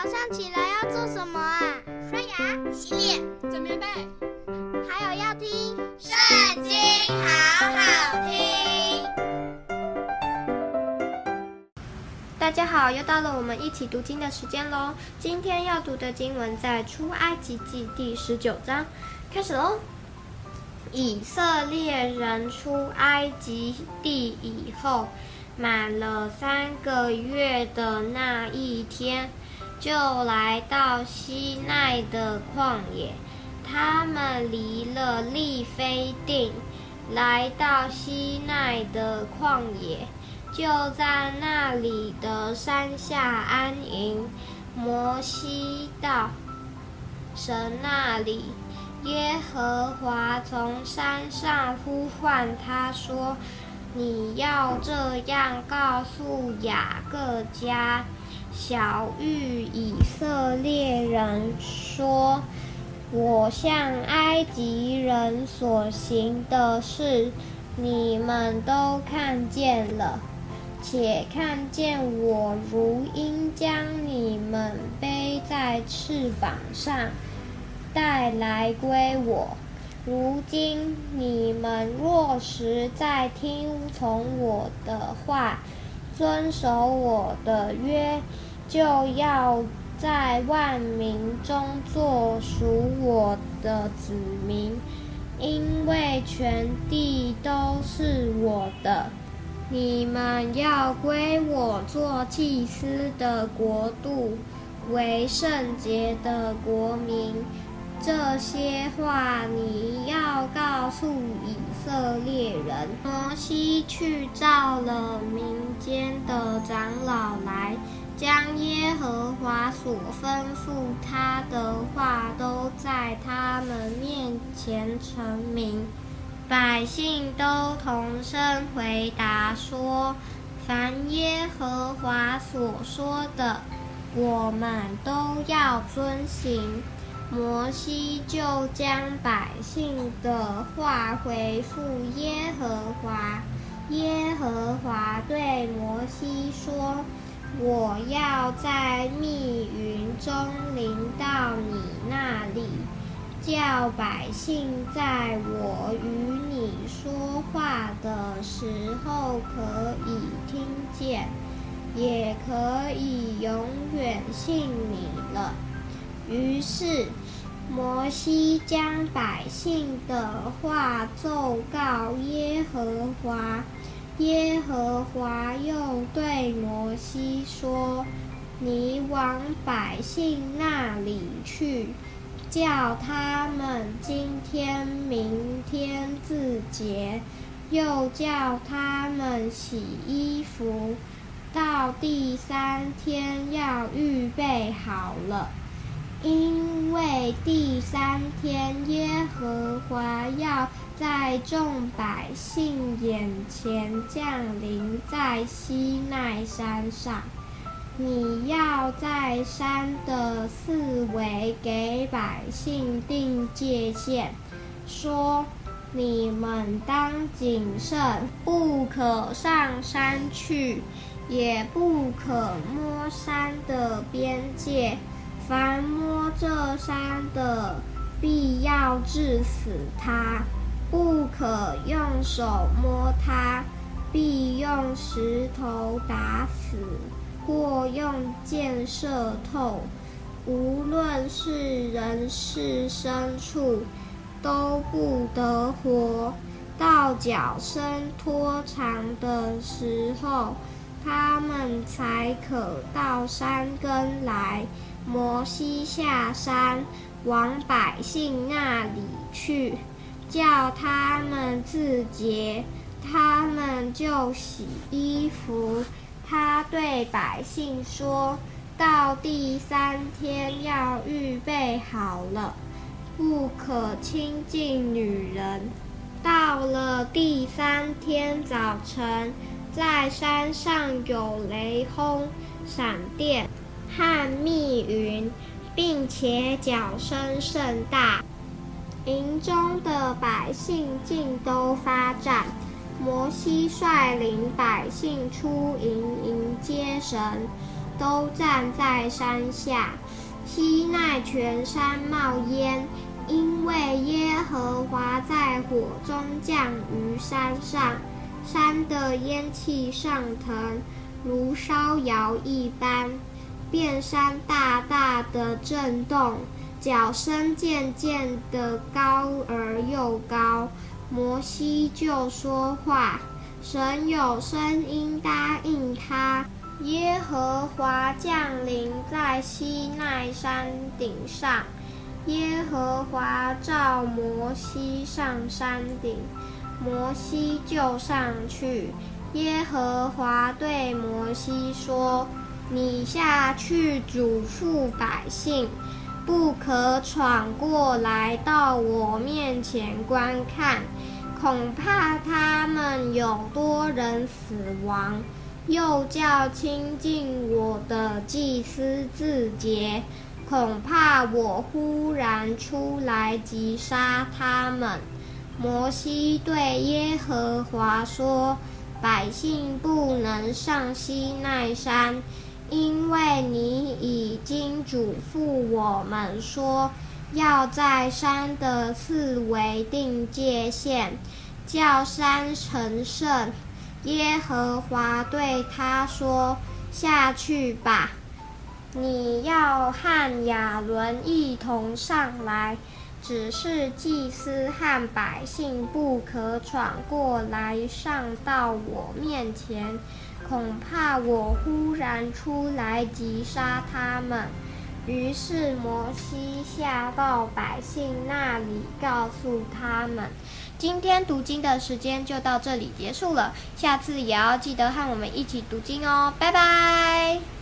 早上起来要做什么啊？刷牙、洗脸、整棉被，还有要听《圣经》，好好听。大家好，又到了我们一起读经的时间喽。今天要读的经文在《出埃及记》第十九章，开始喽。以色列人出埃及地以后，满了三个月的那一天，就来到西奈的旷野。他们离了利非定，来到西奈的旷野，就在那里的山下安营。摩西到神那里，耶和华从山上呼唤他说。你要这样告诉雅各家，小玉以色列人说：我向埃及人所行的事，你们都看见了，且看见我如鹰将你们背在翅膀上，带来归我。如今你们若实在听从我的话，遵守我的约，就要在万民中做属我的子民，因为全地都是我的。你们要归我做祭司的国度，为圣洁的国民。这些话你要告诉以色列人。摩西去召了民间的长老来，将耶和华所吩咐他的话都在他们面前陈明。百姓都同声回答说：“凡耶和华所说的，我们都要遵行。”摩西就将百姓的话回复耶和华。耶和华对摩西说：“我要在密云中临到你那里，叫百姓在我与你说话的时候可以听见，也可以永远信你了。”于是，摩西将百姓的话奏告耶和华。耶和华又对摩西说：“你往百姓那里去，叫他们今天、明天自洁，又叫他们洗衣服，到第三天要预备好了。”因为第三天，耶和华要在众百姓眼前降临在西奈山上。你要在山的四围给百姓定界限，说：你们当谨慎，不可上山去，也不可摸山的边界。凡摸这山的，必要治死他；不可用手摸它，必用石头打死，或用箭射透。无论是人是牲畜，都不得活。到脚伸拖长的时候，他们才可到山根来。摩西下山，往百姓那里去，叫他们自洁，他们就洗衣服。他对百姓说：“到第三天要预备好了，不可亲近女人。到了第三天早晨，在山上有雷轰、闪电。”和密云，并且角声甚大，营中的百姓尽都发战。摩西率领百姓出营迎接神，都站在山下。西奈全山冒烟，因为耶和华在火中降于山上，山的烟气上腾，如烧窑一般，遍山大大的震动，脚声渐渐的高而又高。摩西就说话，神有声音答应他。耶和华降临在西奈山顶上，耶和华召摩西上山顶，摩西就上去。耶和华对摩西说：“你下去嘱咐百姓，不可闯过来到我面前观看，恐怕他们有多人死亡。”又叫亲近我的祭司自洁，恐怕我忽然出来击杀他们。摩西对耶和华说：“百姓不能上西奈山，因为你已经嘱咐我们说，要在山的四围定界限，叫山成圣。”耶和华对他说：“下去吧，你要和亚伦一同上来，只是祭司和百姓不可闯过来上到我面前，恐怕我忽然出来击杀他们。”于是摩西下到百姓那里，告诉他们。今天读经的时间就到这里结束了，下次也要记得和我们一起读经哦，拜拜。